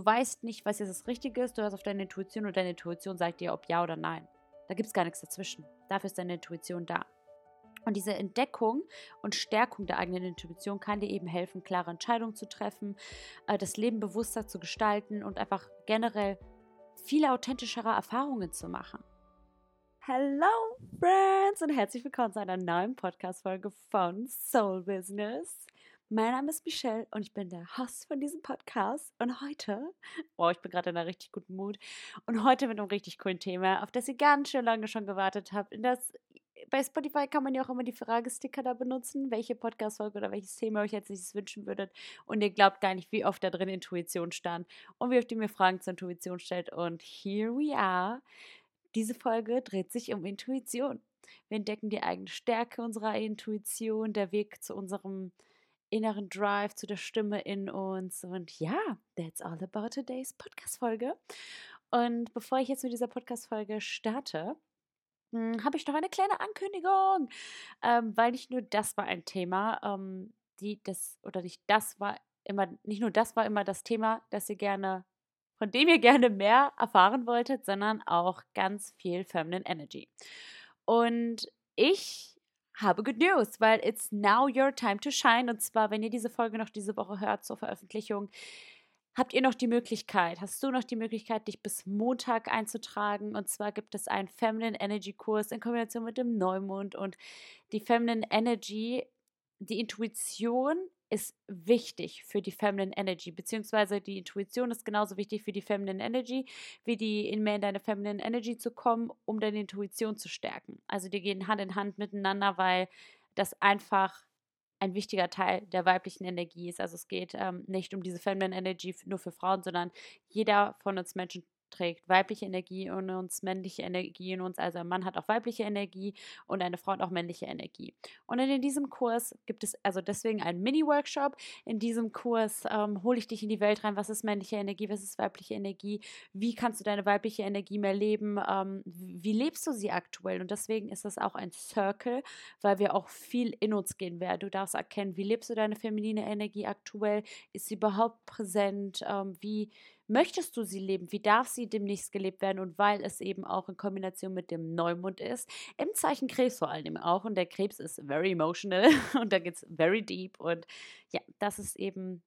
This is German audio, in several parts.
du weißt nicht, was jetzt das Richtige ist, du hörst auf deine Intuition und deine Intuition sagt dir, ob ja oder nein. Da gibt es gar nichts dazwischen. Dafür ist deine Intuition da. Und diese Entdeckung und Stärkung der eigenen Intuition kann dir eben helfen, klare Entscheidungen zu treffen, äh, das Leben bewusster zu gestalten und einfach generell viele authentischere Erfahrungen zu machen. Hello, Friends, und herzlich willkommen zu einer neuen Podcast-Folge von Soul Business. Mein Name ist Michelle und ich bin der Host von diesem Podcast. Und heute, oh, ich bin gerade in einer richtig guten Mut. Und heute mit einem richtig coolen Thema, auf das ihr ganz schön lange schon gewartet habt. In das bei Spotify kann man ja auch immer die Fragesticker da benutzen, welche Podcast-Folge oder welches Thema euch jetzt nächstes wünschen würdet. Und ihr glaubt gar nicht, wie oft da drin Intuition stand und wie oft ihr mir Fragen zur Intuition stellt. Und here we are. Diese Folge dreht sich um Intuition. Wir entdecken die eigene Stärke unserer Intuition, der Weg zu unserem inneren Drive, zu der Stimme in uns. Und ja, that's all about today's Podcast-Folge. Und bevor ich jetzt mit dieser Podcast-Folge starte, hm, habe ich noch eine kleine Ankündigung, ähm, weil nicht nur das war ein Thema, ähm, die das oder nicht das war immer nicht nur das war immer das Thema, das ihr gerne von dem ihr gerne mehr erfahren wolltet, sondern auch ganz viel Feminine Energy. Und ich habe Good News, weil it's now your time to shine. Und zwar, wenn ihr diese Folge noch diese Woche hört zur Veröffentlichung, habt ihr noch die Möglichkeit, hast du noch die Möglichkeit, dich bis Montag einzutragen. Und zwar gibt es einen Feminine Energy Kurs in Kombination mit dem Neumond. Und die Feminine Energy, die Intuition ist wichtig für die Feminine Energy, beziehungsweise die Intuition ist genauso wichtig für die Feminine Energy, wie die in mehr in deine Feminine Energy zu kommen, um deine Intuition zu stärken. Also die gehen Hand in Hand miteinander, weil das einfach ein wichtiger Teil der weiblichen Energie ist. Also es geht ähm, nicht um diese Feminine Energy nur für Frauen, sondern jeder von uns Menschen trägt weibliche Energie in uns, männliche Energie in uns. Also ein Mann hat auch weibliche Energie und eine Frau hat auch männliche Energie. Und in diesem Kurs gibt es also deswegen einen Mini-Workshop. In diesem Kurs ähm, hole ich dich in die Welt rein. Was ist männliche Energie? Was ist weibliche Energie? Wie kannst du deine weibliche Energie mehr leben? Ähm, wie lebst du sie aktuell? Und deswegen ist das auch ein Circle, weil wir auch viel in uns gehen werden. Du darfst erkennen, wie lebst du deine feminine Energie aktuell? Ist sie überhaupt präsent? Ähm, wie möchtest du sie leben? Wie darf sie demnächst gelebt werden? Und weil es eben auch in Kombination mit dem Neumond ist, im Zeichen Krebs vor allem auch. Und der Krebs ist very emotional und da geht es very deep. Und ja, das ist eben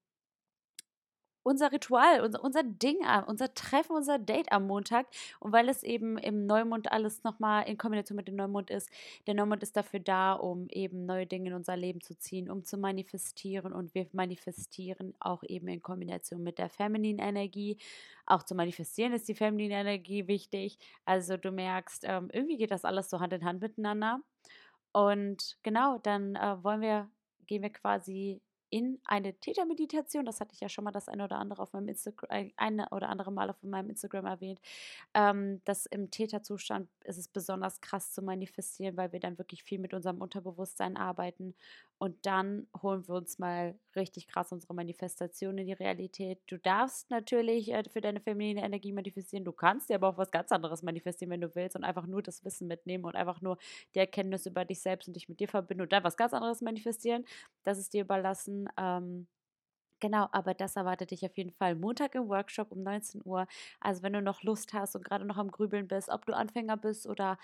unser Ritual, unser, unser Ding, unser Treffen, unser Date am Montag. Und weil es eben im Neumond alles nochmal in Kombination mit dem Neumond ist, der Neumond ist dafür da, um eben neue Dinge in unser Leben zu ziehen, um zu manifestieren. Und wir manifestieren auch eben in Kombination mit der Feminine Energie. Auch zu manifestieren ist die Feminine Energie wichtig. Also du merkst, ähm, irgendwie geht das alles so Hand in Hand miteinander. Und genau, dann äh, wollen wir, gehen wir quasi in eine Tätermeditation. Das hatte ich ja schon mal das eine oder andere auf meinem Instagram, äh, eine oder andere Mal auf meinem Instagram erwähnt. Ähm, dass im Täterzustand ist es besonders krass zu manifestieren, weil wir dann wirklich viel mit unserem Unterbewusstsein arbeiten. Und dann holen wir uns mal richtig krass unsere Manifestation in die Realität. Du darfst natürlich äh, für deine feminine Energie manifestieren. Du kannst dir aber auch was ganz anderes manifestieren, wenn du willst. Und einfach nur das Wissen mitnehmen und einfach nur die Erkenntnis über dich selbst und dich mit dir verbinden und dann was ganz anderes manifestieren. Das ist dir überlassen ähm, Genau, aber das erwartet dich auf jeden Fall Montag im Workshop um 19 Uhr. Also wenn du noch Lust hast und gerade noch am Grübeln bist, ob du Anfänger bist oder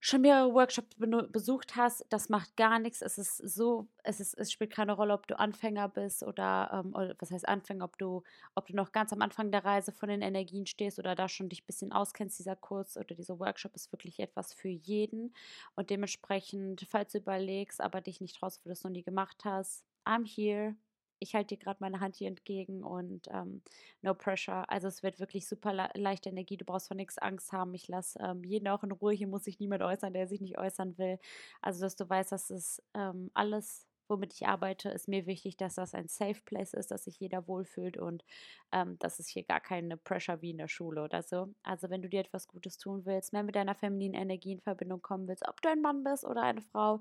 schon mehrere Workshops besucht hast, das macht gar nichts. Es ist so, es, ist, es spielt keine Rolle, ob du Anfänger bist oder, ähm, oder, was heißt Anfänger, ob du, ob du noch ganz am Anfang der Reise von den Energien stehst oder da schon dich ein bisschen auskennst. Dieser Kurs oder dieser Workshop ist wirklich etwas für jeden. Und dementsprechend, falls du überlegst, aber dich nicht traust, weil du es noch nie gemacht hast, I'm here. Ich halte dir gerade meine Hand hier entgegen und ähm, no pressure. Also es wird wirklich super le leichte Energie. Du brauchst vor nichts Angst haben. Ich lasse ähm, jeden auch in Ruhe. Hier muss sich niemand äußern, der sich nicht äußern will. Also dass du weißt, dass es ähm, alles womit ich arbeite, ist mir wichtig, dass das ein Safe Place ist, dass sich jeder wohlfühlt und ähm, dass es hier gar keine Pressure wie in der Schule oder so. Also wenn du dir etwas Gutes tun willst, mehr mit deiner femininen Energie in Verbindung kommen willst, ob du ein Mann bist oder eine Frau,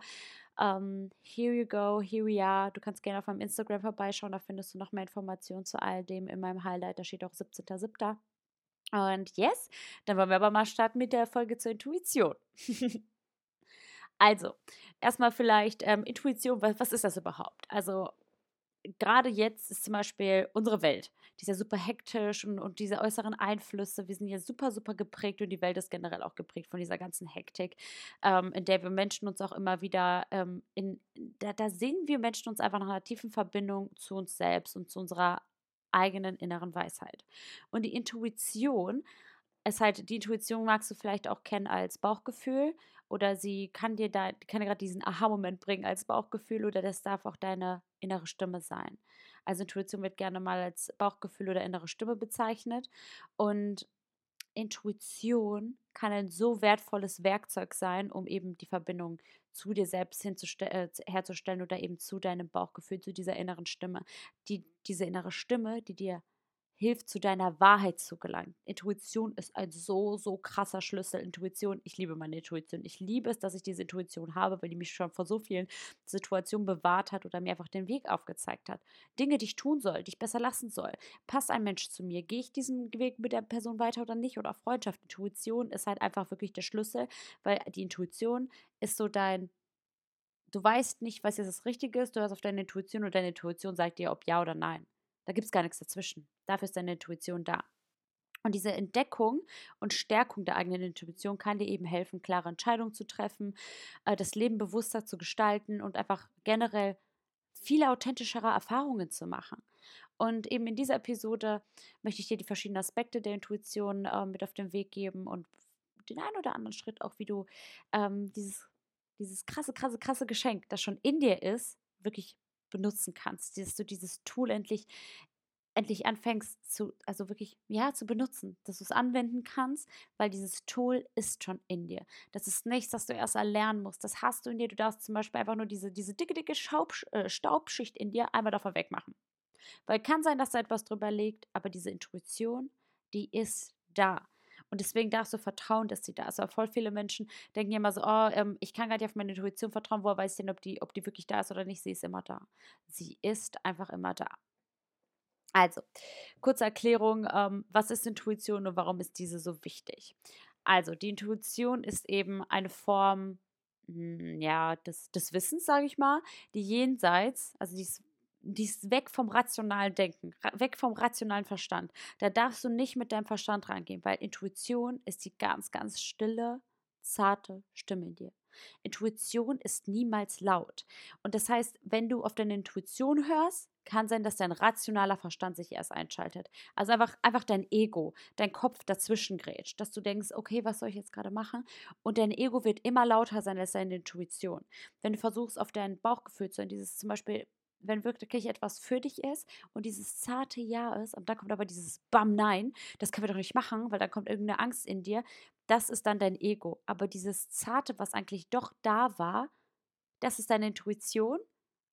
ähm, here you go, here we are. Du kannst gerne auf meinem Instagram vorbeischauen, da findest du noch mehr Informationen zu all dem in meinem Highlight. Da steht auch 17.07. Und yes, dann wollen wir aber mal starten mit der Folge zur Intuition. Also, erstmal vielleicht ähm, Intuition, was, was ist das überhaupt? Also, gerade jetzt ist zum Beispiel unsere Welt, die ist ja super hektisch und, und diese äußeren Einflüsse, wir sind ja super, super geprägt und die Welt ist generell auch geprägt von dieser ganzen Hektik, ähm, in der wir Menschen uns auch immer wieder, ähm, in, da, da sehen wir Menschen uns einfach nach einer tiefen Verbindung zu uns selbst und zu unserer eigenen inneren Weisheit. Und die Intuition ist halt, die Intuition magst du vielleicht auch kennen als Bauchgefühl oder sie kann dir da, kann gerade diesen Aha-Moment bringen als Bauchgefühl oder das darf auch deine innere Stimme sein. Also Intuition wird gerne mal als Bauchgefühl oder innere Stimme bezeichnet und Intuition kann ein so wertvolles Werkzeug sein, um eben die Verbindung zu dir selbst äh, herzustellen oder eben zu deinem Bauchgefühl, zu dieser inneren Stimme. Die, diese innere Stimme, die dir hilft, zu deiner Wahrheit zu gelangen. Intuition ist ein so, so krasser Schlüssel. Intuition, ich liebe meine Intuition. Ich liebe es, dass ich diese Intuition habe, weil die mich schon vor so vielen Situationen bewahrt hat oder mir einfach den Weg aufgezeigt hat. Dinge, die ich tun soll, die ich besser lassen soll. Passt ein Mensch zu mir? Gehe ich diesen Weg mit der Person weiter oder nicht? Oder Freundschaft. Intuition ist halt einfach wirklich der Schlüssel, weil die Intuition ist so dein Du weißt nicht, was jetzt das Richtige ist, du hörst auf deine Intuition und deine Intuition sagt dir, ob ja oder nein. Da gibt es gar nichts dazwischen. Dafür ist deine Intuition da. Und diese Entdeckung und Stärkung der eigenen Intuition kann dir eben helfen, klare Entscheidungen zu treffen, äh, das Leben bewusster zu gestalten und einfach generell viele authentischere Erfahrungen zu machen. Und eben in dieser Episode möchte ich dir die verschiedenen Aspekte der Intuition äh, mit auf den Weg geben und den einen oder anderen Schritt auch, wie du ähm, dieses, dieses krasse, krasse, krasse Geschenk, das schon in dir ist, wirklich benutzen kannst, dass du dieses Tool endlich endlich anfängst zu, also wirklich, ja, zu benutzen, dass du es anwenden kannst, weil dieses Tool ist schon in dir. Das ist nichts, das du erst erlernen musst. Das hast du in dir. Du darfst zum Beispiel einfach nur diese, diese dicke, dicke Schaub, äh, Staubschicht in dir einmal davon wegmachen. Weil kann sein, dass da etwas drüber liegt, aber diese Intuition, die ist da. Und deswegen darfst du vertrauen, dass sie da ist. Aber voll viele Menschen denken immer so, oh, ähm, ich kann gar nicht auf meine Intuition vertrauen, woher weiß ich denn, ob die, ob die wirklich da ist oder nicht. Sie ist immer da. Sie ist einfach immer da. Also, kurze Erklärung, ähm, was ist Intuition und warum ist diese so wichtig? Also, die Intuition ist eben eine Form hm, ja, des, des Wissens, sage ich mal, die jenseits, also die ist die ist weg vom rationalen Denken, weg vom rationalen Verstand. Da darfst du nicht mit deinem Verstand reingehen, weil Intuition ist die ganz, ganz stille, zarte Stimme in dir. Intuition ist niemals laut. Und das heißt, wenn du auf deine Intuition hörst, kann sein, dass dein rationaler Verstand sich erst einschaltet. Also einfach, einfach dein Ego, dein Kopf dazwischen grätscht, dass du denkst, okay, was soll ich jetzt gerade machen? Und dein Ego wird immer lauter sein als deine Intuition. Wenn du versuchst, auf dein Bauchgefühl zu hören, dieses zum Beispiel wenn wirklich etwas für dich ist und dieses zarte Ja ist, und dann kommt aber dieses Bam, nein, das können wir doch nicht machen, weil dann kommt irgendeine Angst in dir, das ist dann dein Ego. Aber dieses zarte, was eigentlich doch da war, das ist deine Intuition,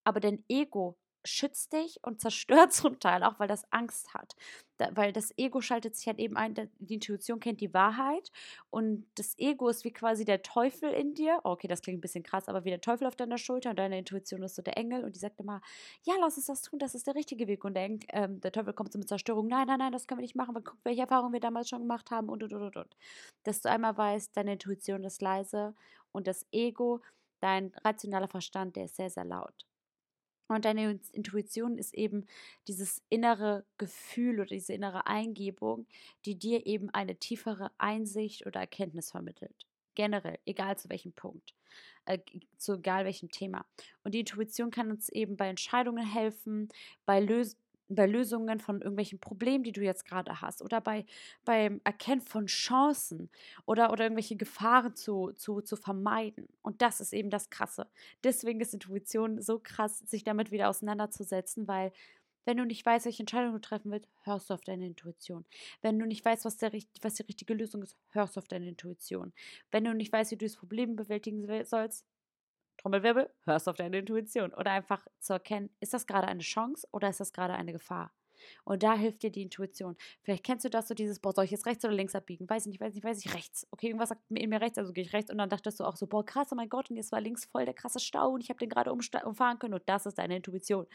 aber dein Ego schützt dich und zerstört zum Teil auch, weil das Angst hat. Da, weil das Ego schaltet sich halt eben ein, die Intuition kennt die Wahrheit und das Ego ist wie quasi der Teufel in dir. Okay, das klingt ein bisschen krass, aber wie der Teufel auf deiner Schulter und deine Intuition ist so der Engel und die sagt immer, ja, lass uns das tun, das ist der richtige Weg. Und der, ähm, der Teufel kommt so mit Zerstörung, nein, nein, nein, das können wir nicht machen, weil guck, welche Erfahrungen wir damals schon gemacht haben und, und, und, und. Dass du einmal weißt, deine Intuition ist leise und das Ego, dein rationaler Verstand, der ist sehr, sehr laut. Und deine Intuition ist eben dieses innere Gefühl oder diese innere Eingebung, die dir eben eine tiefere Einsicht oder Erkenntnis vermittelt. Generell, egal zu welchem Punkt, äh, zu egal welchem Thema. Und die Intuition kann uns eben bei Entscheidungen helfen, bei Lösungen bei Lösungen von irgendwelchen Problemen, die du jetzt gerade hast, oder bei, beim Erkennen von Chancen oder, oder irgendwelche Gefahren zu, zu, zu vermeiden. Und das ist eben das Krasse. Deswegen ist Intuition so krass, sich damit wieder auseinanderzusetzen, weil wenn du nicht weißt, welche Entscheidung du treffen willst, hörst du auf deine Intuition. Wenn du nicht weißt, was, der, was die richtige Lösung ist, hörst du auf deine Intuition. Wenn du nicht weißt, wie du das Problem bewältigen sollst, Trommelwirbel, hörst auf deine Intuition. Oder einfach zu erkennen, ist das gerade eine Chance oder ist das gerade eine Gefahr? Und da hilft dir die Intuition. Vielleicht kennst du das, so dieses, boah, soll ich jetzt rechts oder links abbiegen? Weiß ich nicht, weiß ich nicht, weiß ich, rechts. Okay, irgendwas sagt in mir rechts, also gehe ich rechts. Und dann dachtest du auch so, boah, krass, oh mein Gott, und jetzt war links voll der krasse Stau und ich habe den gerade umfahren können. Und das ist deine Intuition.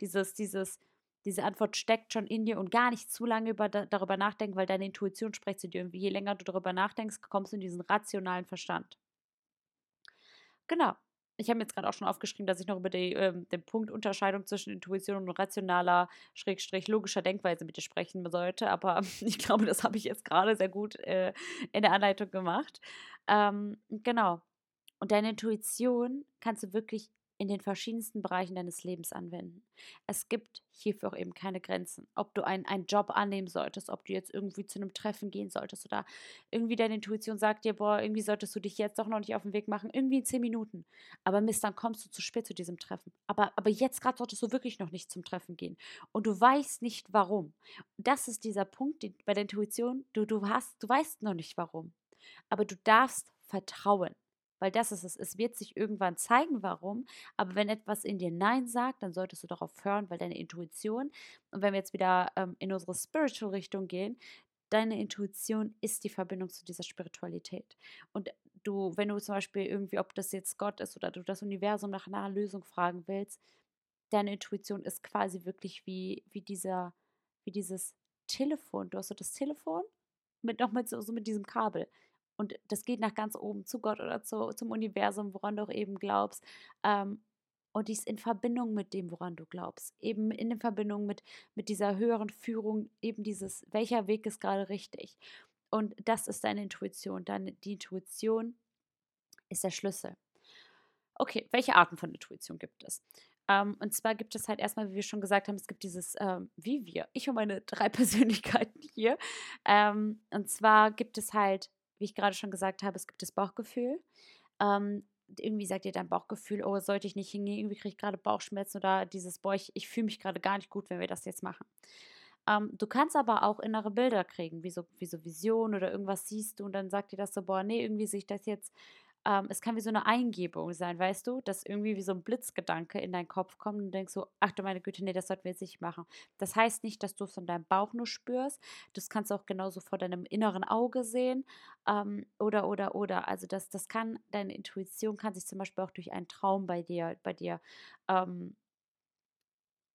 Dieses, dieses, diese Antwort steckt schon in dir und gar nicht zu lange über, darüber nachdenken, weil deine Intuition spricht zu dir. Und je länger du darüber nachdenkst, kommst du in diesen rationalen Verstand. Genau. Ich habe mir jetzt gerade auch schon aufgeschrieben, dass ich noch über die, ähm, den Punkt Unterscheidung zwischen Intuition und rationaler, schrägstrich logischer Denkweise mit dir sprechen sollte. Aber ich glaube, das habe ich jetzt gerade sehr gut äh, in der Anleitung gemacht. Ähm, genau. Und deine Intuition kannst du wirklich in den verschiedensten Bereichen deines Lebens anwenden. Es gibt hierfür auch eben keine Grenzen. Ob du einen, einen Job annehmen solltest, ob du jetzt irgendwie zu einem Treffen gehen solltest oder irgendwie deine Intuition sagt dir, boah, irgendwie solltest du dich jetzt doch noch nicht auf den Weg machen, irgendwie in zehn Minuten. Aber Mist, dann kommst du zu spät zu diesem Treffen. Aber, aber jetzt gerade solltest du wirklich noch nicht zum Treffen gehen. Und du weißt nicht warum. Das ist dieser Punkt die, bei der Intuition, du, du hast, du weißt noch nicht warum. Aber du darfst vertrauen. Weil das ist es. Es wird sich irgendwann zeigen, warum. Aber wenn etwas in dir Nein sagt, dann solltest du darauf hören, weil deine Intuition, und wenn wir jetzt wieder ähm, in unsere Spiritual-Richtung gehen, deine Intuition ist die Verbindung zu dieser Spiritualität. Und du, wenn du zum Beispiel irgendwie, ob das jetzt Gott ist oder du das Universum nach einer Lösung fragen willst, deine Intuition ist quasi wirklich wie, wie dieser, wie dieses Telefon. Du hast so das Telefon mit noch so, so mit diesem Kabel. Und das geht nach ganz oben zu Gott oder zu, zum Universum, woran du auch eben glaubst. Ähm, und dies in Verbindung mit dem, woran du glaubst. Eben in Verbindung mit, mit dieser höheren Führung, eben dieses, welcher Weg ist gerade richtig. Und das ist deine Intuition. Deine, die Intuition ist der Schlüssel. Okay, welche Arten von Intuition gibt es? Ähm, und zwar gibt es halt erstmal, wie wir schon gesagt haben, es gibt dieses ähm, wie wir, ich und meine drei Persönlichkeiten hier. Ähm, und zwar gibt es halt wie ich gerade schon gesagt habe, es gibt das Bauchgefühl. Ähm, irgendwie sagt dir dein Bauchgefühl, oh, sollte ich nicht hingehen, irgendwie kriege ich gerade Bauchschmerzen oder dieses, boah, ich, ich fühle mich gerade gar nicht gut, wenn wir das jetzt machen. Ähm, du kannst aber auch innere Bilder kriegen, wie so, wie so Vision oder irgendwas siehst du und dann sagt dir das so, boah, nee, irgendwie sehe ich das jetzt ähm, es kann wie so eine Eingebung sein, weißt du, dass irgendwie wie so ein Blitzgedanke in deinen Kopf kommt und denkst so, ach du meine Güte, nee, das sollten wir jetzt nicht machen. Das heißt nicht, dass du es von deinem Bauch nur spürst, das kannst du auch genauso vor deinem inneren Auge sehen ähm, oder, oder, oder. Also das, das kann, deine Intuition kann sich zum Beispiel auch durch einen Traum bei dir, bei dir ähm,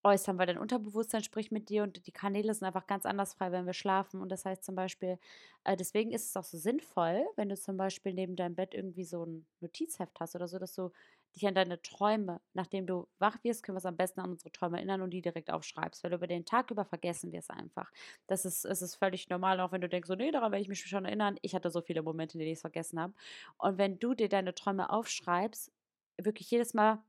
äußern, weil dein Unterbewusstsein spricht mit dir und die Kanäle sind einfach ganz anders frei, wenn wir schlafen. Und das heißt zum Beispiel, äh, deswegen ist es auch so sinnvoll, wenn du zum Beispiel neben deinem Bett irgendwie so ein Notizheft hast oder so, dass du dich an deine Träume, nachdem du wach wirst, können wir es am besten an unsere Träume erinnern und die direkt aufschreibst, weil über den Tag über vergessen wir es einfach. Das ist, es ist völlig normal, auch wenn du denkst, so, nee, daran werde ich mich schon erinnern. Ich hatte so viele Momente, in denen ich es vergessen habe. Und wenn du dir deine Träume aufschreibst, wirklich jedes Mal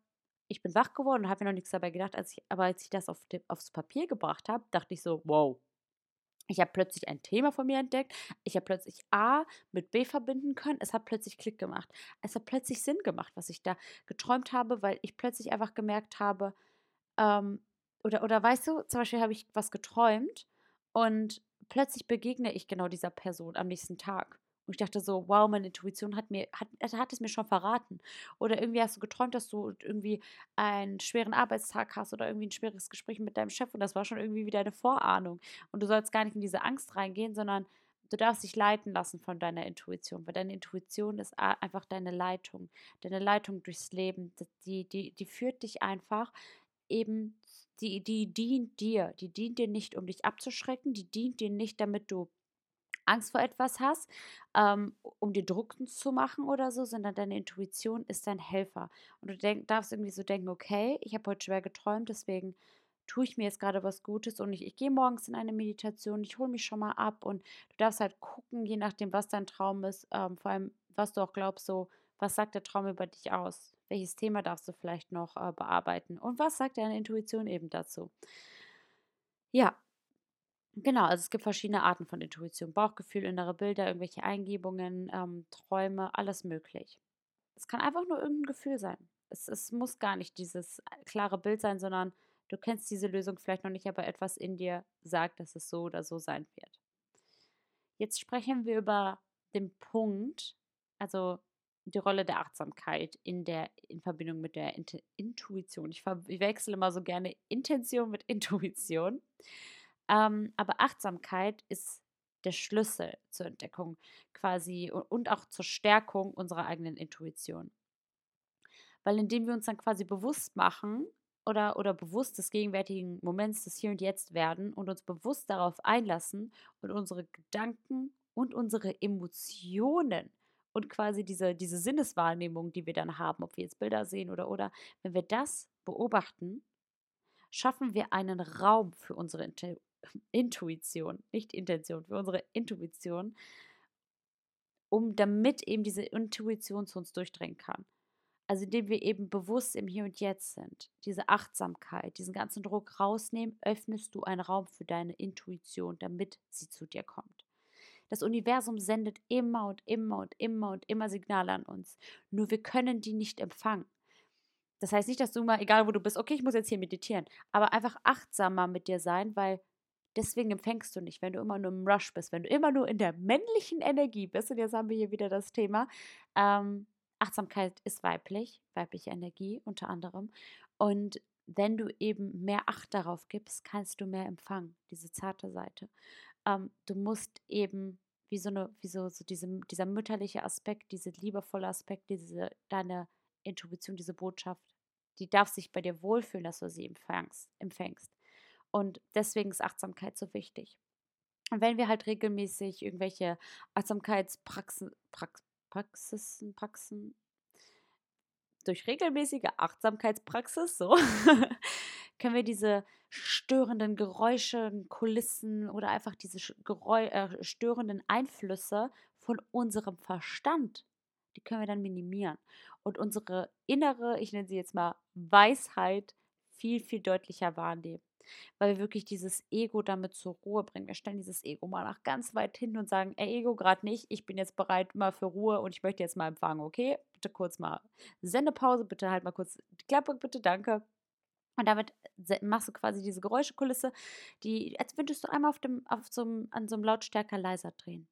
ich bin wach geworden und habe mir noch nichts dabei gedacht. Als ich, aber als ich das auf aufs Papier gebracht habe, dachte ich so, wow. Ich habe plötzlich ein Thema von mir entdeckt. Ich habe plötzlich A mit B verbinden können. Es hat plötzlich Klick gemacht. Es hat plötzlich Sinn gemacht, was ich da geträumt habe, weil ich plötzlich einfach gemerkt habe, ähm, oder, oder weißt du, zum Beispiel habe ich was geträumt und plötzlich begegne ich genau dieser Person am nächsten Tag. Und ich dachte so, wow, meine Intuition hat mir, hat, hat es mir schon verraten. Oder irgendwie hast du geträumt, dass du irgendwie einen schweren Arbeitstag hast oder irgendwie ein schweres Gespräch mit deinem Chef und das war schon irgendwie wieder eine Vorahnung. Und du sollst gar nicht in diese Angst reingehen, sondern du darfst dich leiten lassen von deiner Intuition, weil deine Intuition ist einfach deine Leitung, deine Leitung durchs Leben. Die, die, die führt dich einfach eben, die, die dient dir, die dient dir nicht, um dich abzuschrecken, die dient dir nicht, damit du Angst vor etwas hast, ähm, um dir Druck zu machen oder so, sondern deine Intuition ist dein Helfer. Und du denk, darfst irgendwie so denken, okay, ich habe heute schwer geträumt, deswegen tue ich mir jetzt gerade was Gutes und ich, ich gehe morgens in eine Meditation, ich hole mich schon mal ab und du darfst halt gucken, je nachdem, was dein Traum ist, ähm, vor allem, was du auch glaubst, so, was sagt der Traum über dich aus? Welches Thema darfst du vielleicht noch äh, bearbeiten? Und was sagt deine Intuition eben dazu? Ja, Genau, also es gibt verschiedene Arten von Intuition. Bauchgefühl, innere Bilder, irgendwelche Eingebungen, ähm, Träume, alles möglich. Es kann einfach nur irgendein Gefühl sein. Es, es muss gar nicht dieses äh, klare Bild sein, sondern du kennst diese Lösung vielleicht noch nicht, aber etwas in dir sagt, dass es so oder so sein wird. Jetzt sprechen wir über den Punkt, also die Rolle der Achtsamkeit in der in Verbindung mit der Intuition. Ich, ich wechsle immer so gerne Intention mit Intuition. Ähm, aber Achtsamkeit ist der Schlüssel zur Entdeckung quasi und auch zur Stärkung unserer eigenen Intuition. Weil indem wir uns dann quasi bewusst machen oder, oder bewusst des gegenwärtigen Moments des Hier und Jetzt werden und uns bewusst darauf einlassen und unsere Gedanken und unsere Emotionen und quasi diese, diese Sinneswahrnehmung, die wir dann haben, ob wir jetzt Bilder sehen oder oder, wenn wir das beobachten, schaffen wir einen Raum für unsere Intuition, nicht Intention, für unsere Intuition, um damit eben diese Intuition zu uns durchdringen kann. Also indem wir eben bewusst im Hier und Jetzt sind, diese Achtsamkeit, diesen ganzen Druck rausnehmen, öffnest du einen Raum für deine Intuition, damit sie zu dir kommt. Das Universum sendet immer und immer und immer und immer Signale an uns. Nur wir können die nicht empfangen. Das heißt nicht, dass du mal, egal wo du bist, okay, ich muss jetzt hier meditieren, aber einfach achtsamer mit dir sein, weil deswegen empfängst du nicht, wenn du immer nur im Rush bist, wenn du immer nur in der männlichen Energie bist. Und jetzt haben wir hier wieder das Thema. Ähm, Achtsamkeit ist weiblich, weibliche Energie unter anderem. Und wenn du eben mehr Acht darauf gibst, kannst du mehr empfangen, diese zarte Seite. Ähm, du musst eben wie so eine, wie so, so diese, dieser mütterliche Aspekt, dieser liebevolle Aspekt, diese, deine Intuition, diese Botschaft, die darf sich bei dir wohlfühlen, dass du sie empfängst. empfängst. Und deswegen ist Achtsamkeit so wichtig. Und wenn wir halt regelmäßig irgendwelche Achtsamkeitspraxen, Prax, Praxisen, Praxen, durch regelmäßige Achtsamkeitspraxis, so, können wir diese störenden Geräusche, Kulissen oder einfach diese Geräu äh, störenden Einflüsse von unserem Verstand, die können wir dann minimieren und unsere innere, ich nenne sie jetzt mal Weisheit, viel, viel deutlicher wahrnehmen. Weil wir wirklich dieses Ego damit zur Ruhe bringen. Wir stellen dieses Ego mal nach ganz weit hin und sagen, ey Ego, gerade nicht, ich bin jetzt bereit mal für Ruhe und ich möchte jetzt mal empfangen, okay? Bitte kurz mal Sendepause, bitte halt mal kurz die Klappe, bitte, danke. Und damit machst du quasi diese Geräuschekulisse, die, als würdest du einmal auf dem, auf so einem, an so einem Lautstärker leiser drehen.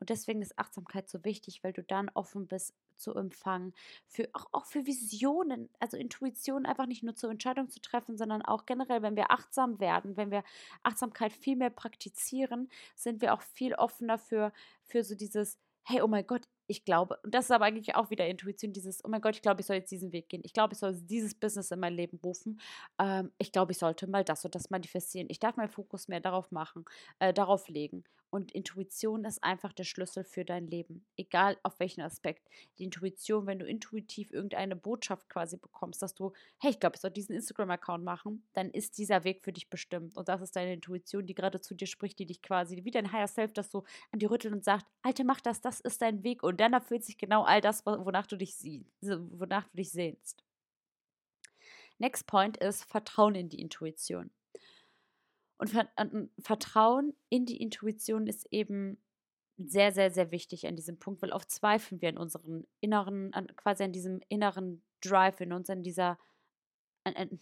Und deswegen ist Achtsamkeit so wichtig, weil du dann offen bist zu empfangen, für, auch, auch für Visionen, also Intuition einfach nicht nur zur Entscheidung zu treffen, sondern auch generell, wenn wir achtsam werden, wenn wir Achtsamkeit viel mehr praktizieren, sind wir auch viel offener für, für so dieses, hey, oh mein Gott, ich glaube, und das ist aber eigentlich auch wieder Intuition, dieses, oh mein Gott, ich glaube, ich soll jetzt diesen Weg gehen. Ich glaube, ich soll dieses Business in mein Leben rufen. Ähm, ich glaube, ich sollte mal das und das manifestieren. Ich darf meinen Fokus mehr darauf machen, äh, darauf legen. Und Intuition ist einfach der Schlüssel für dein Leben, egal auf welchen Aspekt. Die Intuition, wenn du intuitiv irgendeine Botschaft quasi bekommst, dass du, hey, ich glaube, ich soll diesen Instagram-Account machen, dann ist dieser Weg für dich bestimmt. Und das ist deine Intuition, die gerade zu dir spricht, die dich quasi, wie dein Higher Self, das so an dir rüttelt und sagt, Alte, mach das, das ist dein Weg. Und dann erfüllt sich genau all das, wonach du dich siehst, wonach du dich sehnst. Next point ist Vertrauen in die Intuition. Und Vertrauen in die Intuition ist eben sehr, sehr, sehr wichtig an diesem Punkt, weil oft zweifeln wir an unseren inneren, an, quasi an diesem inneren Drive in uns, an dieser an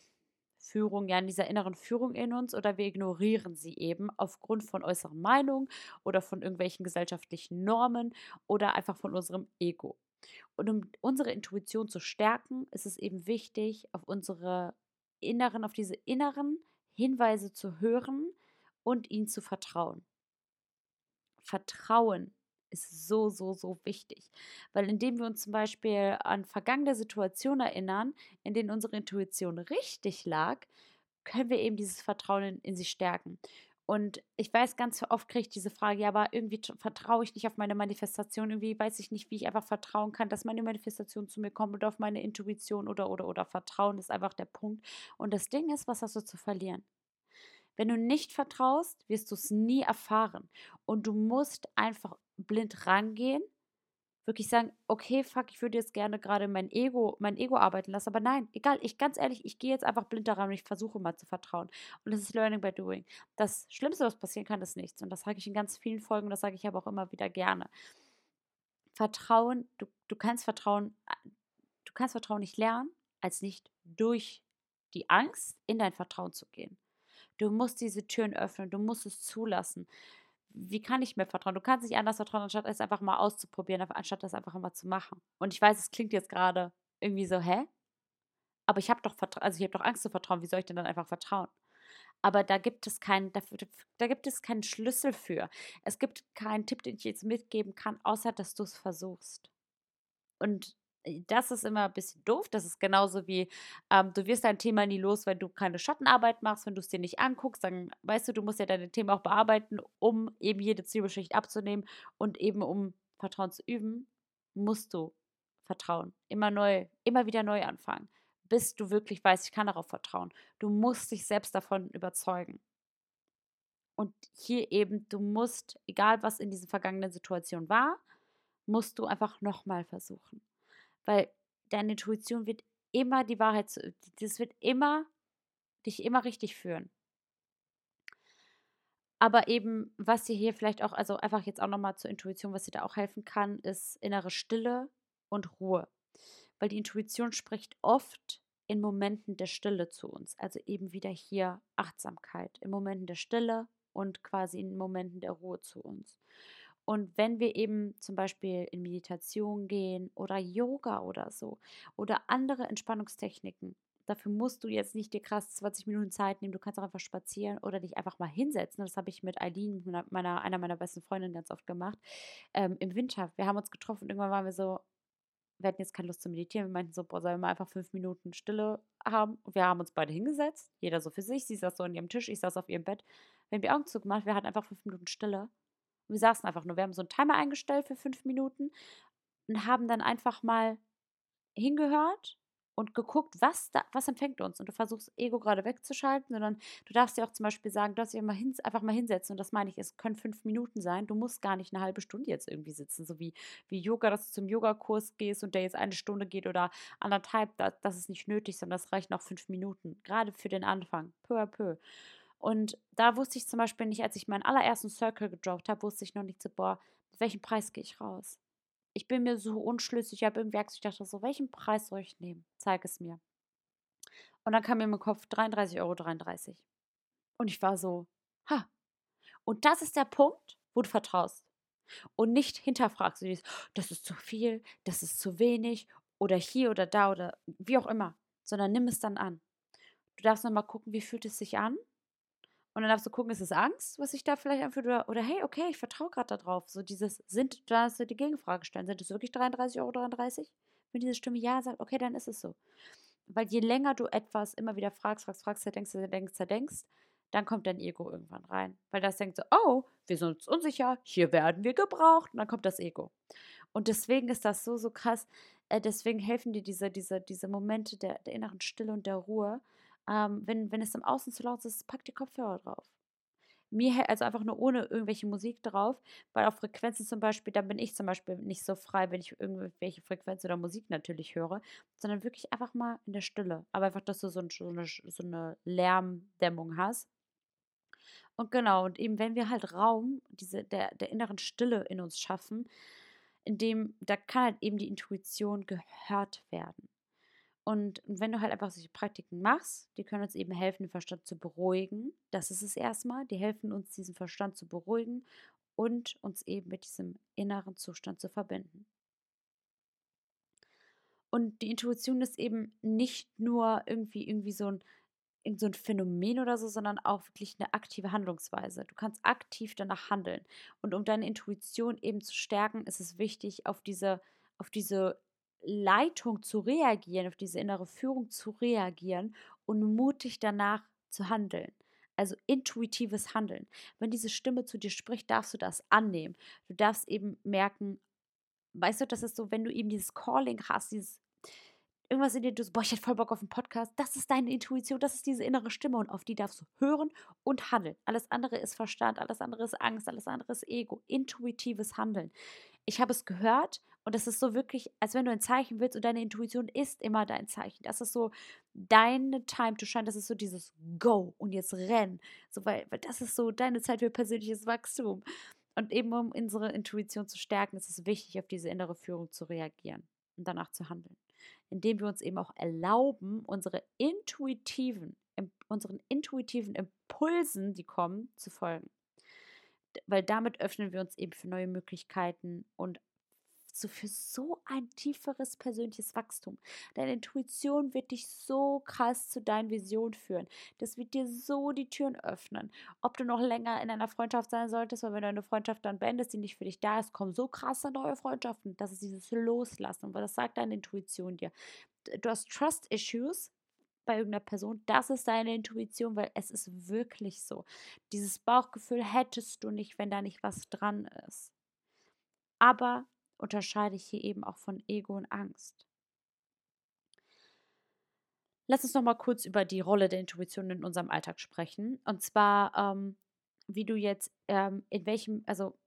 Führung, ja, an dieser inneren Führung in uns oder wir ignorieren sie eben aufgrund von äußeren Meinungen oder von irgendwelchen gesellschaftlichen Normen oder einfach von unserem Ego. Und um unsere Intuition zu stärken, ist es eben wichtig, auf unsere inneren, auf diese inneren Hinweise zu hören und ihnen zu vertrauen. Vertrauen ist so, so, so wichtig. Weil indem wir uns zum Beispiel an vergangene Situationen erinnern, in denen unsere Intuition richtig lag, können wir eben dieses Vertrauen in, in sie stärken. Und ich weiß, ganz oft kriege ich diese Frage, ja, aber irgendwie vertraue ich nicht auf meine Manifestation, irgendwie weiß ich nicht, wie ich einfach vertrauen kann, dass meine Manifestation zu mir kommt oder auf meine Intuition oder, oder, oder Vertrauen ist einfach der Punkt. Und das Ding ist, was hast du zu verlieren? Wenn du nicht vertraust, wirst du es nie erfahren. Und du musst einfach blind rangehen, wirklich sagen, okay, fuck, ich würde jetzt gerne gerade mein Ego, mein Ego arbeiten lassen, aber nein, egal, ich ganz ehrlich, ich gehe jetzt einfach blind daran und ich versuche mal zu vertrauen. Und das ist Learning by Doing. Das Schlimmste, was passieren kann, ist nichts. Und das sage ich in ganz vielen Folgen, das sage ich aber auch immer wieder gerne. Vertrauen, du, du kannst Vertrauen, du kannst Vertrauen nicht lernen, als nicht durch die Angst in dein Vertrauen zu gehen. Du musst diese Türen öffnen, du musst es zulassen wie kann ich mir vertrauen? Du kannst nicht anders vertrauen, anstatt es einfach mal auszuprobieren, anstatt das einfach mal zu machen. Und ich weiß, es klingt jetzt gerade irgendwie so, hä? Aber ich habe doch also ich doch Angst zu vertrauen. Wie soll ich denn dann einfach vertrauen? Aber da gibt es keinen, da, da gibt es keinen Schlüssel für. Es gibt keinen Tipp, den ich jetzt mitgeben kann, außer dass du es versuchst. Und das ist immer ein bisschen doof. Das ist genauso wie, ähm, du wirst dein Thema nie los, wenn du keine Schattenarbeit machst, wenn du es dir nicht anguckst. Dann weißt du, du musst ja deine Themen auch bearbeiten, um eben jede Zwiebelschicht abzunehmen und eben um Vertrauen zu üben. musst du vertrauen. Immer neu, immer wieder neu anfangen, bis du wirklich weißt, ich kann darauf vertrauen. Du musst dich selbst davon überzeugen. Und hier eben, du musst, egal was in dieser vergangenen Situation war, musst du einfach nochmal versuchen. Weil deine Intuition wird immer die Wahrheit, das wird immer dich immer richtig führen. Aber eben, was dir hier vielleicht auch, also einfach jetzt auch nochmal zur Intuition, was dir da auch helfen kann, ist innere Stille und Ruhe. Weil die Intuition spricht oft in Momenten der Stille zu uns. Also eben wieder hier Achtsamkeit, in Momenten der Stille und quasi in Momenten der Ruhe zu uns. Und wenn wir eben zum Beispiel in Meditation gehen oder Yoga oder so oder andere Entspannungstechniken, dafür musst du jetzt nicht dir krass 20 Minuten Zeit nehmen, du kannst auch einfach spazieren oder dich einfach mal hinsetzen. Das habe ich mit Eileen, meiner, einer meiner besten Freundinnen, ganz oft gemacht. Ähm, Im Winter, wir haben uns getroffen und irgendwann waren wir so, wir hatten jetzt keine Lust zu meditieren. Wir meinten so, boah, sollen wir mal einfach fünf Minuten Stille haben? Und wir haben uns beide hingesetzt, jeder so für sich. Sie saß so an ihrem Tisch, ich saß auf ihrem Bett. Wir haben die Augen zugemacht, wir hatten einfach fünf Minuten Stille. Wir saßen einfach nur. Wir haben so einen Timer eingestellt für fünf Minuten und haben dann einfach mal hingehört und geguckt, was, da, was empfängt uns. Und du versuchst, Ego gerade wegzuschalten, sondern du darfst dir auch zum Beispiel sagen, du darfst dich einfach, hin, einfach mal hinsetzen. Und das meine ich, es können fünf Minuten sein. Du musst gar nicht eine halbe Stunde jetzt irgendwie sitzen. So wie, wie Yoga, dass du zum Yogakurs gehst und der jetzt eine Stunde geht oder anderthalb. Das, das ist nicht nötig, sondern das reicht noch fünf Minuten. Gerade für den Anfang. Peu à peu. Und da wusste ich zum Beispiel nicht, als ich meinen allerersten Circle gedroppt habe, wusste ich noch nicht so, boah, mit welchem Preis gehe ich raus? ich bin mir so unschlüssig. Ich habe irgendwie Angst. Ich dachte so, welchen Preis soll ich nehmen? Zeig es mir. Und dann kam mir im Kopf 33,33 Euro. 33. Und ich war so, ha. Und das ist der Punkt, wo du vertraust. Und nicht hinterfragst du dieses, das ist zu viel, das ist zu wenig oder hier oder da oder wie auch immer, sondern nimm es dann an. Du darfst nochmal gucken, wie fühlt es sich an und dann darfst du gucken, ist es Angst, was sich da vielleicht anfühlt? Oder, oder hey, okay, ich vertraue gerade darauf. So dieses, sind, da hast du die Gegenfrage stellen, sind es wirklich 33,33 Euro? 33? Wenn diese Stimme Ja sagt, okay, dann ist es so. Weil je länger du etwas immer wieder fragst, fragst, fragst, zerdenkst, zerdenkst, zerdenkst, dann kommt dein Ego irgendwann rein. Weil das denkt so, oh, wir sind uns unsicher, hier werden wir gebraucht. Und dann kommt das Ego. Und deswegen ist das so, so krass. Äh, deswegen helfen dir diese, diese, diese Momente der, der inneren Stille und der Ruhe, ähm, wenn, wenn es im Außen zu laut ist, pack die Kopfhörer drauf. Mir, also einfach nur ohne irgendwelche Musik drauf, weil auf Frequenzen zum Beispiel, da bin ich zum Beispiel nicht so frei, wenn ich irgendwelche Frequenzen oder Musik natürlich höre, sondern wirklich einfach mal in der Stille. Aber einfach, dass du so, ein, so, eine, so eine Lärmdämmung hast. Und genau, und eben wenn wir halt Raum, diese, der, der inneren Stille in uns schaffen, in dem, da kann halt eben die Intuition gehört werden. Und wenn du halt einfach solche Praktiken machst, die können uns eben helfen, den Verstand zu beruhigen. Das ist es erstmal. Die helfen uns, diesen Verstand zu beruhigen und uns eben mit diesem inneren Zustand zu verbinden. Und die Intuition ist eben nicht nur irgendwie, irgendwie so ein, so ein Phänomen oder so, sondern auch wirklich eine aktive Handlungsweise. Du kannst aktiv danach handeln. Und um deine Intuition eben zu stärken, ist es wichtig, auf diese, auf diese Leitung zu reagieren, auf diese innere Führung zu reagieren und mutig danach zu handeln. Also intuitives Handeln. Wenn diese Stimme zu dir spricht, darfst du das annehmen. Du darfst eben merken, weißt du, das ist so, wenn du eben dieses Calling hast, dieses irgendwas in dir, du so, boah, ich hätte voll Bock auf einen Podcast, das ist deine Intuition, das ist diese innere Stimme und auf die darfst du hören und handeln. Alles andere ist Verstand, alles andere ist Angst, alles andere ist Ego. Intuitives Handeln. Ich habe es gehört und es ist so wirklich, als wenn du ein Zeichen willst und deine Intuition ist immer dein Zeichen. Das ist so deine Time to shine. Das ist so dieses Go und jetzt renn. So, weil, weil das ist so deine Zeit für persönliches Wachstum. Und eben um unsere Intuition zu stärken, ist es wichtig, auf diese innere Führung zu reagieren und danach zu handeln. Indem wir uns eben auch erlauben, unsere intuitiven, unseren intuitiven Impulsen, die kommen, zu folgen weil damit öffnen wir uns eben für neue Möglichkeiten und so für so ein tieferes persönliches Wachstum. Deine Intuition wird dich so krass zu deinen Visionen führen. Das wird dir so die Türen öffnen. Ob du noch länger in einer Freundschaft sein solltest, weil wenn du eine Freundschaft dann beendest, die nicht für dich da ist, kommen so krasse neue Freundschaften. Das ist dieses Loslassen. Weil das sagt deine Intuition dir. Du hast Trust-Issues, bei irgendeiner Person, das ist deine Intuition, weil es ist wirklich so. Dieses Bauchgefühl hättest du nicht, wenn da nicht was dran ist. Aber unterscheide ich hier eben auch von Ego und Angst. Lass uns noch mal kurz über die Rolle der Intuition in unserem Alltag sprechen. Und zwar, ähm, wie du jetzt, ähm, in welchem, also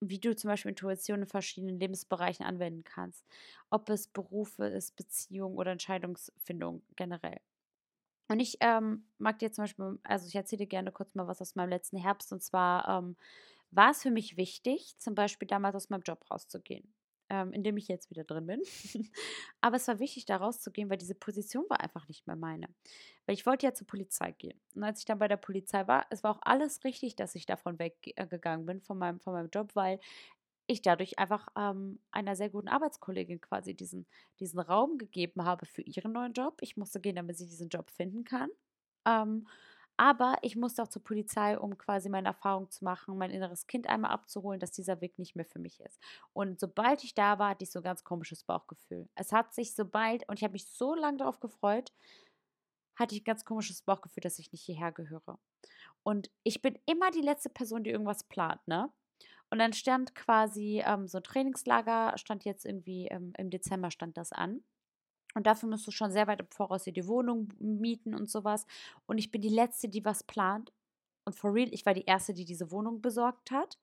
wie du zum Beispiel Intuition in verschiedenen Lebensbereichen anwenden kannst. Ob es Berufe ist, Beziehung oder Entscheidungsfindung generell. Und ich ähm, mag dir zum Beispiel, also ich erzähle dir gerne kurz mal was aus meinem letzten Herbst. Und zwar ähm, war es für mich wichtig, zum Beispiel damals aus meinem Job rauszugehen ähm, in dem ich jetzt wieder drin bin. Aber es war wichtig, da rauszugehen, weil diese Position war einfach nicht mehr meine. Weil ich wollte ja zur Polizei gehen. Und als ich dann bei der Polizei war, es war auch alles richtig, dass ich davon weggegangen bin, von meinem, von meinem Job, weil ich dadurch einfach ähm, einer sehr guten Arbeitskollegin quasi diesen, diesen Raum gegeben habe für ihren neuen Job. Ich musste gehen, damit sie diesen Job finden kann. Ähm, aber ich musste auch zur Polizei, um quasi meine Erfahrung zu machen, mein inneres Kind einmal abzuholen, dass dieser Weg nicht mehr für mich ist. Und sobald ich da war, hatte ich so ein ganz komisches Bauchgefühl. Es hat sich sobald, und ich habe mich so lange darauf gefreut, hatte ich ein ganz komisches Bauchgefühl, dass ich nicht hierher gehöre. Und ich bin immer die letzte Person, die irgendwas plant, ne? Und dann stand quasi ähm, so ein Trainingslager, stand jetzt irgendwie ähm, im Dezember stand das an. Und dafür musst du schon sehr weit im Voraus dir die Wohnung mieten und sowas. Und ich bin die Letzte, die was plant. Und for real, ich war die Erste, die diese Wohnung besorgt hat.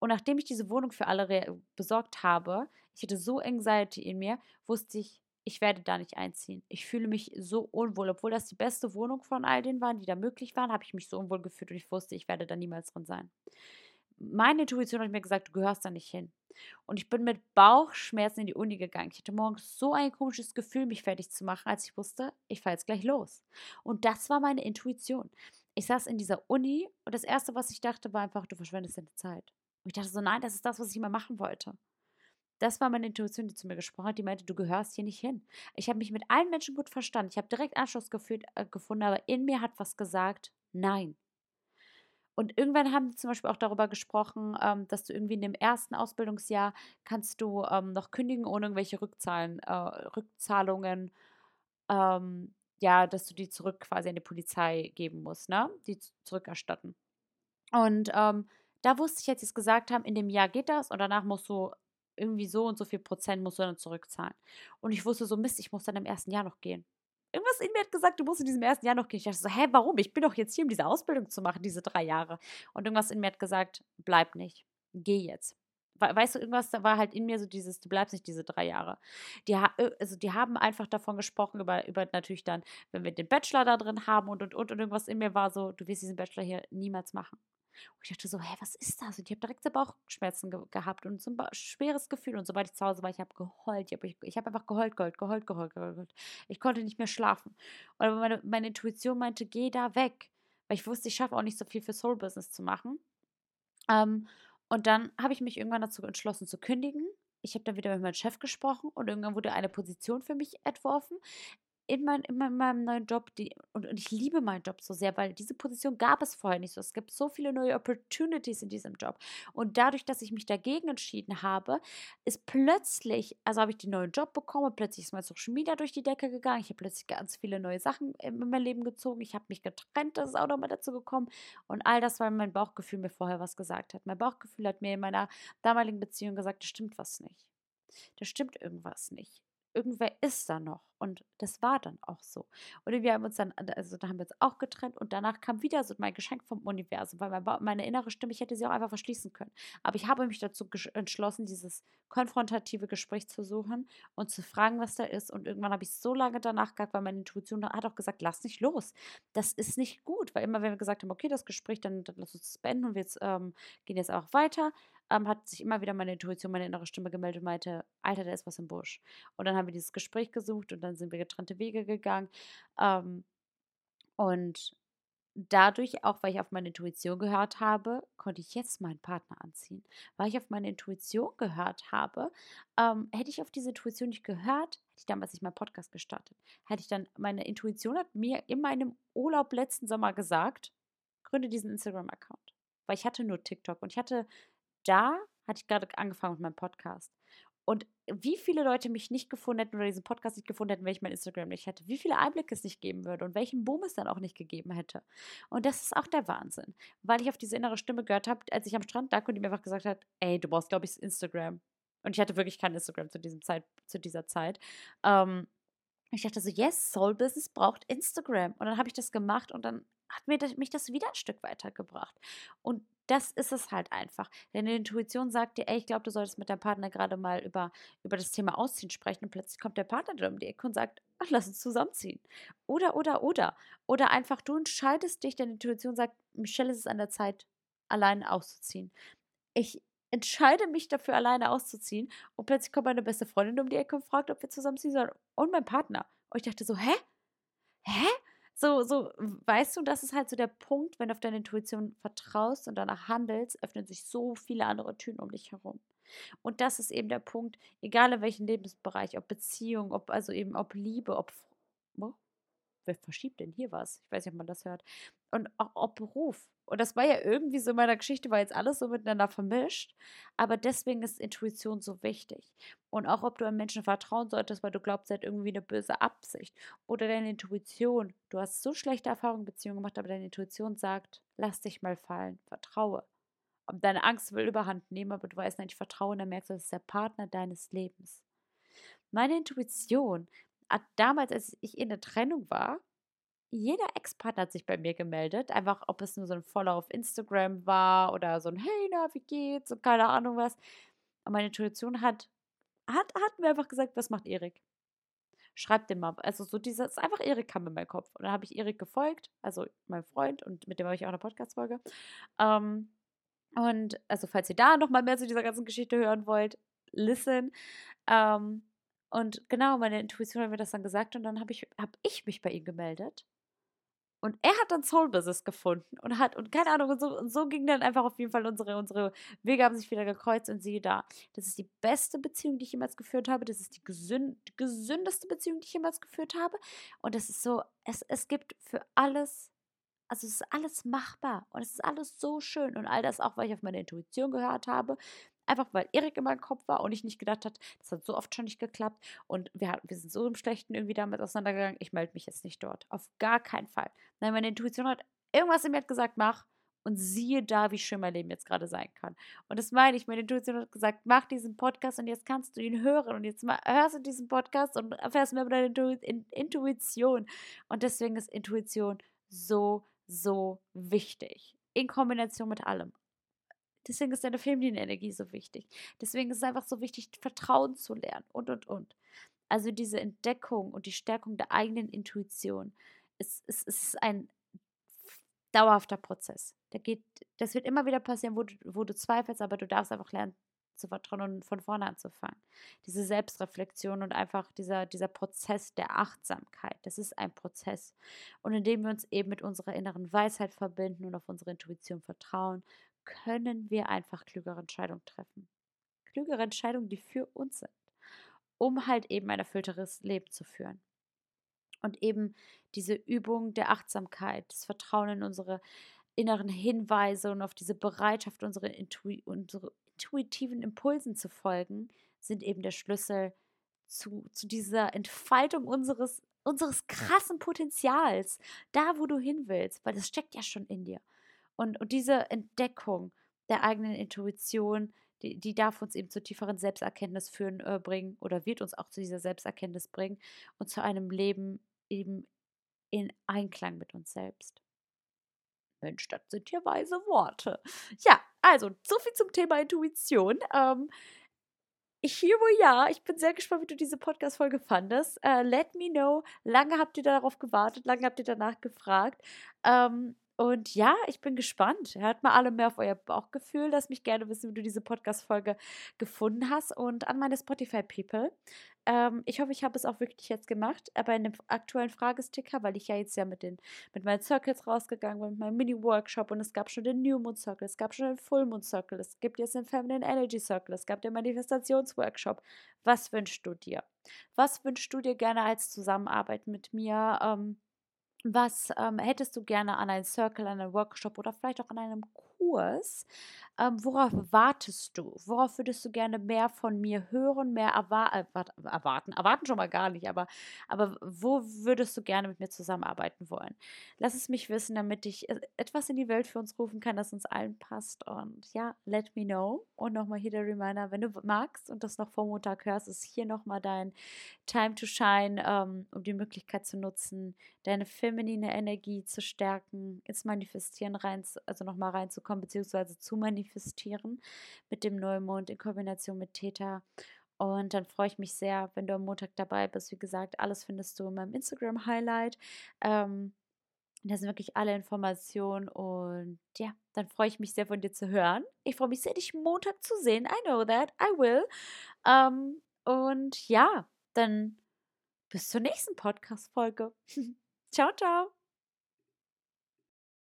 Und nachdem ich diese Wohnung für alle besorgt habe, ich hatte so Anxiety in mir, wusste ich, ich werde da nicht einziehen. Ich fühle mich so unwohl. Obwohl das die beste Wohnung von all denen waren, die da möglich waren, habe ich mich so unwohl gefühlt und ich wusste, ich werde da niemals drin sein. Meine Intuition hat mir gesagt, du gehörst da nicht hin. Und ich bin mit Bauchschmerzen in die Uni gegangen. Ich hatte morgens so ein komisches Gefühl, mich fertig zu machen, als ich wusste, ich fahre jetzt gleich los. Und das war meine Intuition. Ich saß in dieser Uni und das Erste, was ich dachte, war einfach, du verschwendest deine Zeit. Und ich dachte so, nein, das ist das, was ich immer machen wollte. Das war meine Intuition, die zu mir gesprochen hat, die meinte, du gehörst hier nicht hin. Ich habe mich mit allen Menschen gut verstanden. Ich habe direkt Anschluss gefühlt, äh, gefunden, aber in mir hat was gesagt, nein. Und irgendwann haben die zum Beispiel auch darüber gesprochen, ähm, dass du irgendwie in dem ersten Ausbildungsjahr kannst du ähm, noch kündigen ohne irgendwelche Rückzahlen, äh, Rückzahlungen, ähm, ja, dass du die zurück quasi an die Polizei geben musst, ne? Die zurückerstatten. Und ähm, da wusste ich, als sie es gesagt haben, in dem Jahr geht das und danach musst du irgendwie so und so viel Prozent musst du dann zurückzahlen. Und ich wusste so, Mist, ich muss dann im ersten Jahr noch gehen irgendwas in mir hat gesagt, du musst in diesem ersten Jahr noch gehen. Ich dachte so, hä, warum? Ich bin doch jetzt hier, um diese Ausbildung zu machen, diese drei Jahre. Und irgendwas in mir hat gesagt, bleib nicht. Geh jetzt. Weißt du, irgendwas da war halt in mir so dieses, du bleibst nicht diese drei Jahre. Die, äh, also die haben einfach davon gesprochen, über, über natürlich dann, wenn wir den Bachelor da drin haben und, und, und, und irgendwas in mir war so, du wirst diesen Bachelor hier niemals machen. Und ich dachte so, hä, was ist das? Und ich habe direkt so Bauchschmerzen ge gehabt und so ein schweres Gefühl. Und sobald ich zu Hause war, ich habe geheult. Ich habe ich hab einfach geheult, geheult, geheult, geheult, geheult. Ich konnte nicht mehr schlafen. Und meine, meine Intuition meinte, geh da weg. Weil ich wusste, ich schaffe auch nicht so viel für Soul Business zu machen. Ähm, und dann habe ich mich irgendwann dazu entschlossen zu kündigen. Ich habe dann wieder mit meinem Chef gesprochen und irgendwann wurde eine Position für mich entworfen in, mein, in meinem neuen Job, die, und, und ich liebe meinen Job so sehr, weil diese Position gab es vorher nicht so. Es gibt so viele neue Opportunities in diesem Job. Und dadurch, dass ich mich dagegen entschieden habe, ist plötzlich, also habe ich den neuen Job bekommen, plötzlich ist mein Social Media durch die Decke gegangen. Ich habe plötzlich ganz viele neue Sachen in mein Leben gezogen. Ich habe mich getrennt, das ist auch nochmal dazu gekommen. Und all das, weil mein Bauchgefühl mir vorher was gesagt hat. Mein Bauchgefühl hat mir in meiner damaligen Beziehung gesagt, da stimmt was nicht. Da stimmt irgendwas nicht irgendwer ist da noch. Und das war dann auch so. Und wir haben uns dann, also da haben wir uns auch getrennt und danach kam wieder so mein Geschenk vom Universum, weil mein meine innere Stimme, ich hätte sie auch einfach verschließen können. Aber ich habe mich dazu entschlossen, dieses konfrontative Gespräch zu suchen und zu fragen, was da ist. Und irgendwann habe ich so lange danach gehabt, weil meine Intuition hat auch gesagt, lass nicht los. Das ist nicht gut. Weil immer, wenn wir gesagt haben, okay, das Gespräch, dann, dann lass uns das beenden und wir jetzt, ähm, gehen jetzt auch weiter, ähm, hat sich immer wieder meine Intuition, meine innere Stimme gemeldet und meinte, Alter, da ist was im Busch. Und dann haben wir dieses Gespräch gesucht und dann sind wir getrennte Wege gegangen. Ähm, und dadurch, auch weil ich auf meine Intuition gehört habe, konnte ich jetzt meinen Partner anziehen. Weil ich auf meine Intuition gehört habe, ähm, hätte ich auf diese Intuition nicht gehört, hätte ich damals nicht meinen Podcast gestartet. Hätte ich dann, meine Intuition hat mir in meinem Urlaub letzten Sommer gesagt, gründe diesen Instagram-Account. Weil ich hatte nur TikTok und ich hatte da hatte ich gerade angefangen mit meinem Podcast. Und wie viele Leute mich nicht gefunden hätten oder diesen Podcast nicht gefunden hätten, wenn ich mein Instagram nicht hätte. Wie viele Einblicke es nicht geben würde und welchen Boom es dann auch nicht gegeben hätte. Und das ist auch der Wahnsinn. Weil ich auf diese innere Stimme gehört habe, als ich am Strand lag und die mir einfach gesagt hat, ey, du brauchst, glaube ich, Instagram. Und ich hatte wirklich kein Instagram zu, diesem Zeit, zu dieser Zeit. Ähm, ich dachte so, yes, Soul Business braucht Instagram. Und dann habe ich das gemacht und dann hat mir das, mich das wieder ein Stück weitergebracht. Und das ist es halt einfach. Deine Intuition sagt dir, ey, ich glaube, du solltest mit deinem Partner gerade mal über, über das Thema Ausziehen sprechen und plötzlich kommt der Partner dir um die Ecke und sagt, ach, lass uns zusammenziehen. Oder, oder, oder. Oder einfach du entscheidest dich, deine Intuition sagt, Michelle, ist es an der Zeit, alleine auszuziehen. Ich entscheide mich dafür, alleine auszuziehen und plötzlich kommt meine beste Freundin um die Ecke und fragt, ob wir zusammenziehen sollen. Und mein Partner. Und ich dachte so, hä? Hä? So, so, weißt du, das ist halt so der Punkt, wenn du auf deine Intuition vertraust und danach handelst, öffnen sich so viele andere Türen um dich herum. Und das ist eben der Punkt, egal in welchem Lebensbereich, ob Beziehung, ob also eben ob Liebe, ob oh, wer verschiebt denn hier was? Ich weiß nicht, ob man das hört. Und auch ob Beruf. Und das war ja irgendwie so in meiner Geschichte, war jetzt alles so miteinander vermischt. Aber deswegen ist Intuition so wichtig. Und auch ob du einem Menschen vertrauen solltest, weil du glaubst, er hat irgendwie eine böse Absicht. Oder deine Intuition. Du hast so schlechte Erfahrungen in Beziehungen gemacht, aber deine Intuition sagt, lass dich mal fallen, vertraue. Und deine Angst will überhand nehmen, aber du weißt nicht, ich vertraue und dann merkst du, das ist der Partner deines Lebens. Meine Intuition hat damals, als ich in der Trennung war, jeder Ex-Partner hat sich bei mir gemeldet. Einfach, ob es nur so ein Follow auf Instagram war oder so ein Hey, na, wie geht's? Und keine Ahnung was. Und meine Intuition hat, hat, hat mir einfach gesagt, was macht Erik? Schreibt dem mal. Also so dieses, einfach Erik kam in meinen Kopf. Und dann habe ich Erik gefolgt, also mein Freund, und mit dem habe ich auch eine Podcast-Folge. Ähm, und also falls ihr da nochmal mehr zu dieser ganzen Geschichte hören wollt, listen. Ähm, und genau, meine Intuition hat mir das dann gesagt und dann habe ich, hab ich mich bei ihm gemeldet. Und er hat dann Soul Business gefunden und hat, und keine Ahnung, und so, und so ging dann einfach auf jeden Fall unsere, unsere Wege haben sich wieder gekreuzt und siehe da. Das ist die beste Beziehung, die ich jemals geführt habe. Das ist die gesünd, gesündeste Beziehung, die ich jemals geführt habe. Und es ist so, es, es gibt für alles, also es ist alles machbar und es ist alles so schön. Und all das auch, weil ich auf meine Intuition gehört habe, Einfach weil Erik in meinem Kopf war und ich nicht gedacht habe, das hat so oft schon nicht geklappt. Und wir, wir sind so im Schlechten irgendwie damit auseinandergegangen. Ich melde mich jetzt nicht dort. Auf gar keinen Fall. Nein, meine Intuition hat irgendwas in mir hat gesagt, mach. Und siehe da, wie schön mein Leben jetzt gerade sein kann. Und das meine ich, meine Intuition hat gesagt, mach diesen Podcast und jetzt kannst du ihn hören. Und jetzt hörst du diesen Podcast und erfährst mehr über deine Intuition. Und deswegen ist Intuition so, so wichtig. In Kombination mit allem. Deswegen ist deine feminine Energie so wichtig. Deswegen ist es einfach so wichtig, Vertrauen zu lernen und, und, und. Also diese Entdeckung und die Stärkung der eigenen Intuition ist, ist, ist ein dauerhafter Prozess. Der geht, das wird immer wieder passieren, wo du, wo du zweifelst, aber du darfst einfach lernen zu vertrauen und von vorne anzufangen. Diese Selbstreflexion und einfach dieser, dieser Prozess der Achtsamkeit, das ist ein Prozess. Und indem wir uns eben mit unserer inneren Weisheit verbinden und auf unsere Intuition vertrauen, können wir einfach klügere Entscheidungen treffen. Klügere Entscheidungen, die für uns sind, um halt eben ein erfüllteres Leben zu führen. Und eben diese Übung der Achtsamkeit, das Vertrauen in unsere inneren Hinweise und auf diese Bereitschaft, unsere, Intui unsere intuitiven Impulsen zu folgen, sind eben der Schlüssel zu, zu dieser Entfaltung unseres, unseres krassen Potenzials, da wo du hin willst, weil das steckt ja schon in dir. Und, und diese Entdeckung der eigenen Intuition, die, die darf uns eben zu tieferen Selbsterkenntnis führen, äh, bringen oder wird uns auch zu dieser Selbsterkenntnis bringen und zu einem Leben eben in Einklang mit uns selbst. Mensch, das sind hier weise Worte. Ja, also, so viel zum Thema Intuition. Ähm, ich hear wohl ja. Ich bin sehr gespannt, wie du diese Podcast-Folge fandest. Uh, let me know. Lange habt ihr darauf gewartet, lange habt ihr danach gefragt. Ähm, und ja, ich bin gespannt. Hört mal alle mehr auf euer Bauchgefühl. Lass mich gerne wissen, wie du diese Podcast-Folge gefunden hast. Und an meine Spotify-People. Ähm, ich hoffe, ich habe es auch wirklich jetzt gemacht. Aber in dem aktuellen Fragesticker, weil ich ja jetzt ja mit, den, mit meinen Circles rausgegangen bin, mit meinem Mini-Workshop. Und es gab schon den New Moon Circle, es gab schon den Full Moon Circle, es gibt jetzt den Feminine Energy Circle, es gab den Manifestationsworkshop. Was wünschst du dir? Was wünschst du dir gerne als Zusammenarbeit mit mir? Ähm, was ähm, hättest du gerne an einem Circle, an einem Workshop oder vielleicht auch an einem Kurs? Ähm, worauf wartest du? Worauf würdest du gerne mehr von mir hören, mehr erwa äh, erwarten? Erwarten schon mal gar nicht, aber, aber wo würdest du gerne mit mir zusammenarbeiten wollen? Lass es mich wissen, damit ich äh, etwas in die Welt für uns rufen kann, das uns allen passt. Und ja, let me know. Und nochmal hier der Reminder, wenn du magst und das noch vor Montag hörst, ist hier nochmal dein Time to Shine, ähm, um die Möglichkeit zu nutzen, deine feminine Energie zu stärken, ins Manifestieren rein, also nochmal reinzukommen, beziehungsweise zu manifestieren mit dem Neumond in Kombination mit Theta. Und dann freue ich mich sehr, wenn du am Montag dabei bist. Wie gesagt, alles findest du in meinem Instagram-Highlight. Ähm, das sind wirklich alle Informationen und ja, dann freue ich mich sehr von dir zu hören. Ich freue mich sehr, dich Montag zu sehen. I know that, I will. Ähm, und ja, dann bis zur nächsten Podcast-Folge. ciao, ciao.